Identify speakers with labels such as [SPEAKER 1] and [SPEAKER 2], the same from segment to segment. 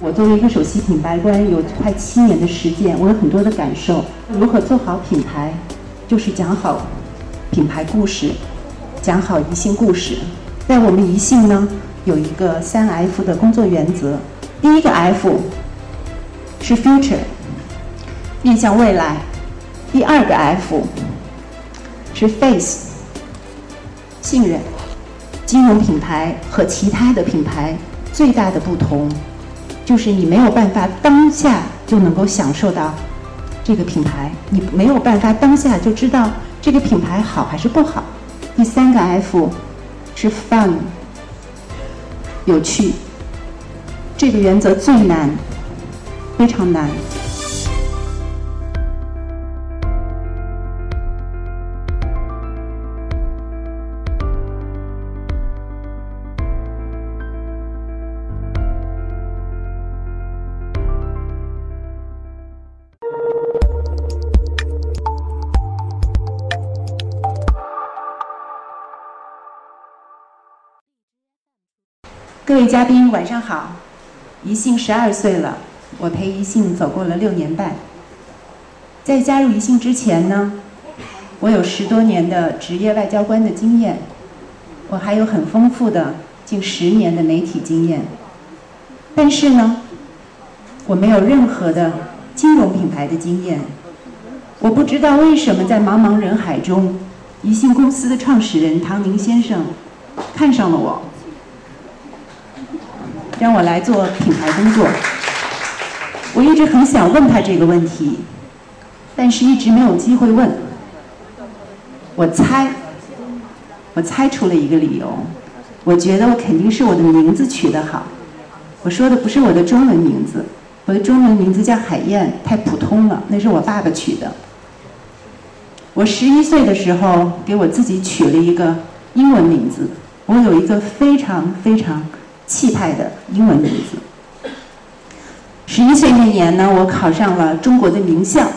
[SPEAKER 1] 我作为一个首席品牌官，有快七年的时间，我有很多的感受。如何做好品牌，就是讲好品牌故事，讲好宜兴故事。在我们宜兴呢，有一个三 F 的工作原则。第一个 F 是 future，面向未来；第二个 F 是 face，信任。金融品牌和其他的品牌最大的不同。就是你没有办法当下就能够享受到这个品牌，你没有办法当下就知道这个品牌好还是不好。第三个 F 是 fun，有趣。这个原则最难，非常难。各位嘉宾，晚上好。宜兴十二岁了，我陪宜兴走过了六年半。在加入宜兴之前呢，我有十多年的职业外交官的经验，我还有很丰富的近十年的媒体经验。但是呢，我没有任何的金融品牌的经验。我不知道为什么在茫茫人海中，宜兴公司的创始人唐宁先生看上了我。让我来做品牌工作。我一直很想问他这个问题，但是一直没有机会问。我猜，我猜出了一个理由。我觉得我肯定是我的名字取得好。我说的不是我的中文名字，我的中文名字叫海燕，太普通了，那是我爸爸取的。我十一岁的时候给我自己取了一个英文名字，我有一个非常非常。气派的英文名字。十一岁那年呢，我考上了中国的名校，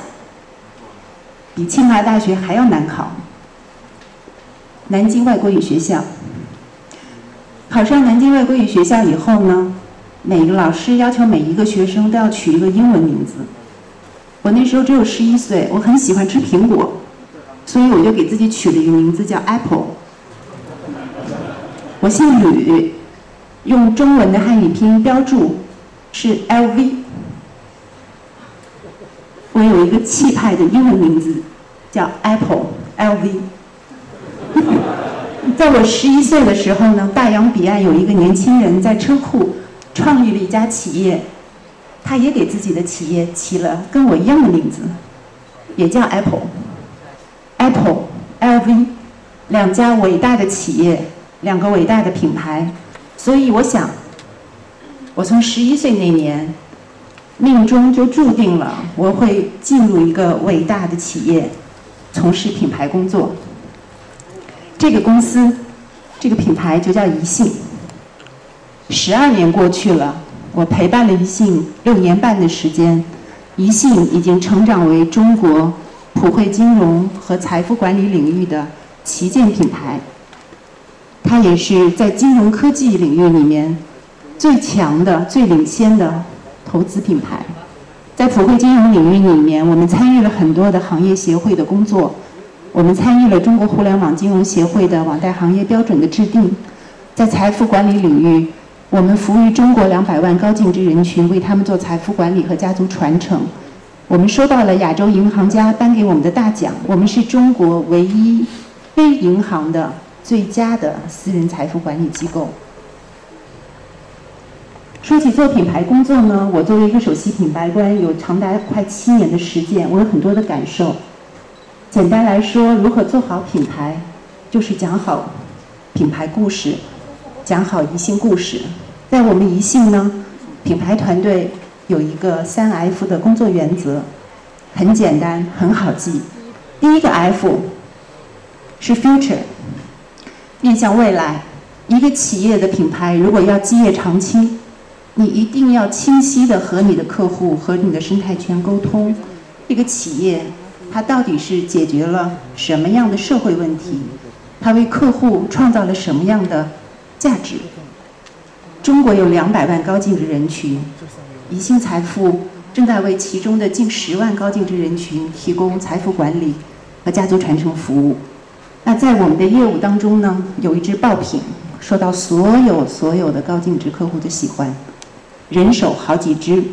[SPEAKER 1] 比清华大学还要难考。南京外国语学校。考上南京外国语学校以后呢，每个老师要求每一个学生都要取一个英文名字。我那时候只有十一岁，我很喜欢吃苹果，所以我就给自己取了一个名字叫 Apple。我姓吕。用中文的汉语拼音标注是 LV。我有一个气派的英文名字叫 Apple LV。在我十一岁的时候呢，大洋彼岸有一个年轻人在车库创立了一家企业，他也给自己的企业起了跟我一样的名字，也叫 Apple。Apple LV 两家伟大的企业，两个伟大的品牌。所以我想，我从十一岁那年，命中就注定了我会进入一个伟大的企业，从事品牌工作。这个公司，这个品牌就叫宜信。十二年过去了，我陪伴了宜信六年半的时间，宜信已经成长为中国普惠金融和财富管理领域的旗舰品牌。它也是在金融科技领域里面最强的、最领先的投资品牌。在普惠金融领域里面，我们参与了很多的行业协会的工作，我们参与了中国互联网金融协会的网贷行业标准的制定。在财富管理领域，我们服务于中国两百万高净值人群，为他们做财富管理和家族传承。我们收到了亚洲银行家颁给我们的大奖，我们是中国唯一非银行的。最佳的私人财富管理机构。说起做品牌工作呢，我作为一个首席品牌官，有长达快七年的时间，我有很多的感受。简单来说，如何做好品牌，就是讲好品牌故事，讲好宜兴故事。在我们宜兴呢，品牌团队有一个三 F 的工作原则，很简单，很好记。第一个 F 是 Future。面向未来，一个企业的品牌如果要基业长青，你一定要清晰的和你的客户和你的生态圈沟通。这个企业它到底是解决了什么样的社会问题？它为客户创造了什么样的价值？中国有两百万高净值人群，宜信财富正在为其中的近十万高净值人群提供财富管理和家族传承服务。那在我们的业务当中呢，有一支爆品受到所有所有的高净值客户的喜欢，人手好几支。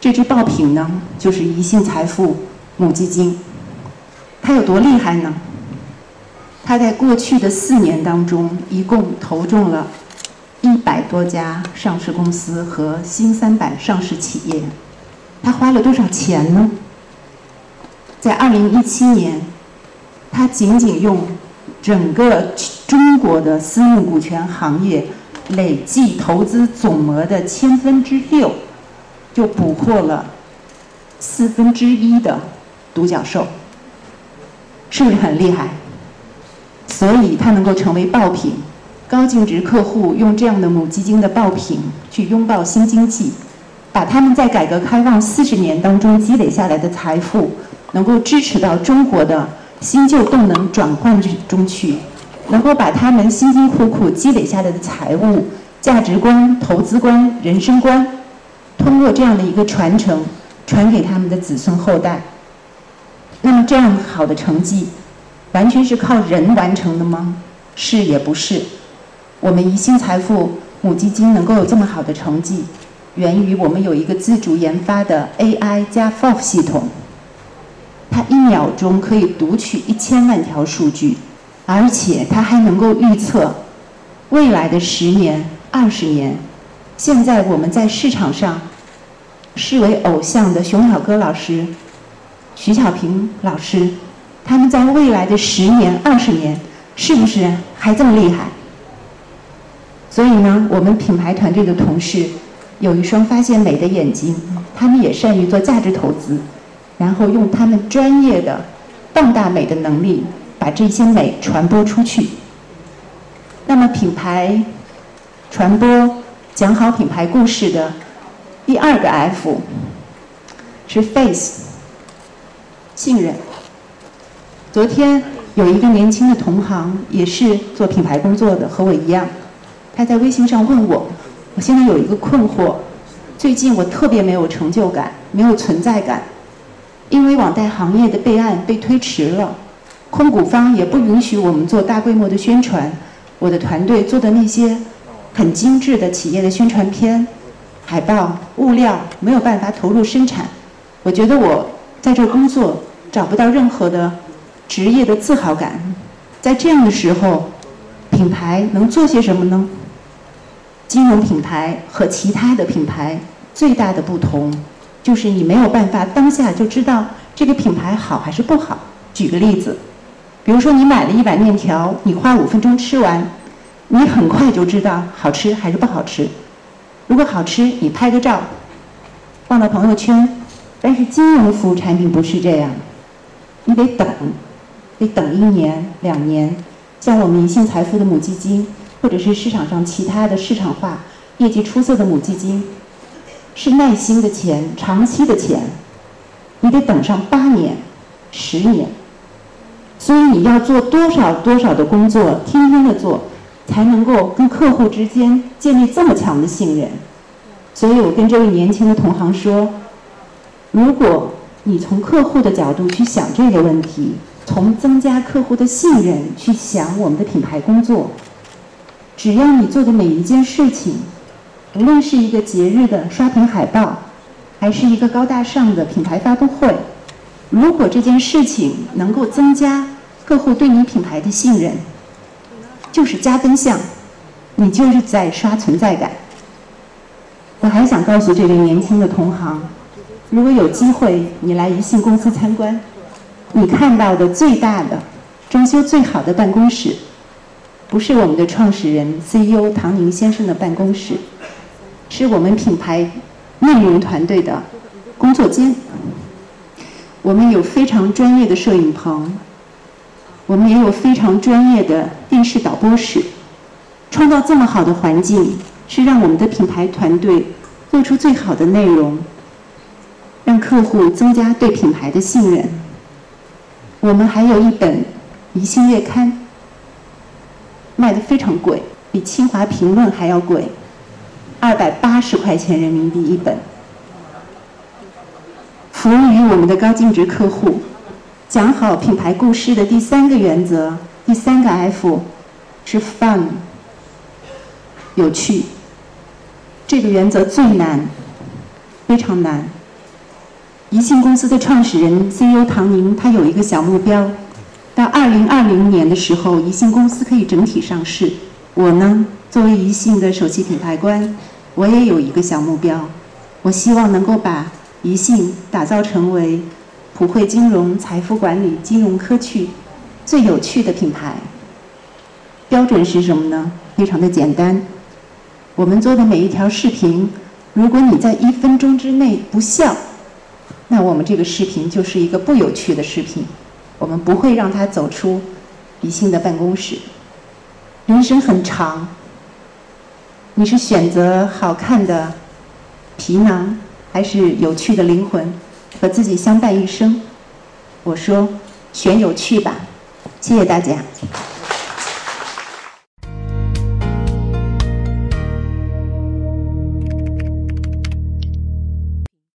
[SPEAKER 1] 这支爆品呢，就是宜信财富母基金。它有多厉害呢？它在过去的四年当中，一共投中了一百多家上市公司和新三板上市企业。它花了多少钱呢？在二零一七年，它仅仅用整个中国的私募股权行业累计投资总额的千分之六，就捕获了四分之一的独角兽。是不是很厉害？所以它能够成为爆品，高净值客户用这样的母基金的爆品去拥抱新经济，把他们在改革开放四十年当中积累下来的财富，能够支持到中国的新旧动能转换中去，能够把他们辛辛苦苦积累下来的财务、价值观、投资观、人生观，通过这样的一个传承，传给他们的子孙后代。那么这样好的成绩，完全是靠人完成的吗？是也不是。我们宜兴财富母基金能够有这么好的成绩，源于我们有一个自主研发的 AI 加 FOF 系统，它一秒钟可以读取一千万条数据，而且它还能够预测未来的十年、二十年。现在我们在市场上视为偶像的熊小哥老师。徐小平老师，他们在未来的十年、二十年，是不是还这么厉害？所以呢，我们品牌团队的同事有一双发现美的眼睛，他们也善于做价值投资，然后用他们专业的放大美的能力，把这些美传播出去。那么，品牌传播讲好品牌故事的第二个 F 是 Face。信任。昨天有一个年轻的同行，也是做品牌工作的，和我一样。他在微信上问我：“我现在有一个困惑，最近我特别没有成就感，没有存在感，因为网贷行业的备案被推迟了，控股方也不允许我们做大规模的宣传。我的团队做的那些很精致的企业的宣传片、海报、物料没有办法投入生产。我觉得我在这工作。”找不到任何的职业的自豪感，在这样的时候，品牌能做些什么呢？金融品牌和其他的品牌最大的不同，就是你没有办法当下就知道这个品牌好还是不好。举个例子，比如说你买了一碗面条，你花五分钟吃完，你很快就知道好吃还是不好吃。如果好吃，你拍个照，放到朋友圈。但是金融服务产品不是这样。你得等，得等一年两年。像我们宜信财富的母基金，或者是市场上其他的市场化、业绩出色的母基金，是耐心的钱，长期的钱。你得等上八年、十年。所以你要做多少多少的工作，天天的做，才能够跟客户之间建立这么强的信任。所以我跟这位年轻的同行说，如果。你从客户的角度去想这个问题，从增加客户的信任去想我们的品牌工作。只要你做的每一件事情，无论是一个节日的刷屏海报，还是一个高大上的品牌发布会，如果这件事情能够增加客户对你品牌的信任，就是加分项，你就是在刷存在感。我还想告诉这位年轻的同行。如果有机会，你来宜信公司参观，你看到的最大的、装修最好的办公室，不是我们的创始人 CEO 唐宁先生的办公室，是我们品牌内容团队的工作间。我们有非常专业的摄影棚，我们也有非常专业的电视导播室。创造这么好的环境，是让我们的品牌团队做出最好的内容。让客户增加对品牌的信任。我们还有一本《宜兴月刊》，卖的非常贵，比《清华评论》还要贵，二百八十块钱人民币一本。服务于我们的高净值客户。讲好品牌故事的第三个原则，第三个 F 是 fun，有趣。这个原则最难，非常难。宜信公司的创始人 CEO 唐宁，他有一个小目标，到2020年的时候，宜信公司可以整体上市。我呢，作为宜信的首席品牌官，我也有一个小目标，我希望能够把宜信打造成为。普惠金融、财富管理、金融科技最有趣的品牌标准是什么呢？非常的简单，我们做的每一条视频，如果你在一分钟之内不笑，那我们这个视频就是一个不有趣的视频，我们不会让它走出宜兴的办公室。人生很长，你是选择好看的皮囊，还是有趣的灵魂？和自己相伴一生，我说选有趣吧，谢谢大家。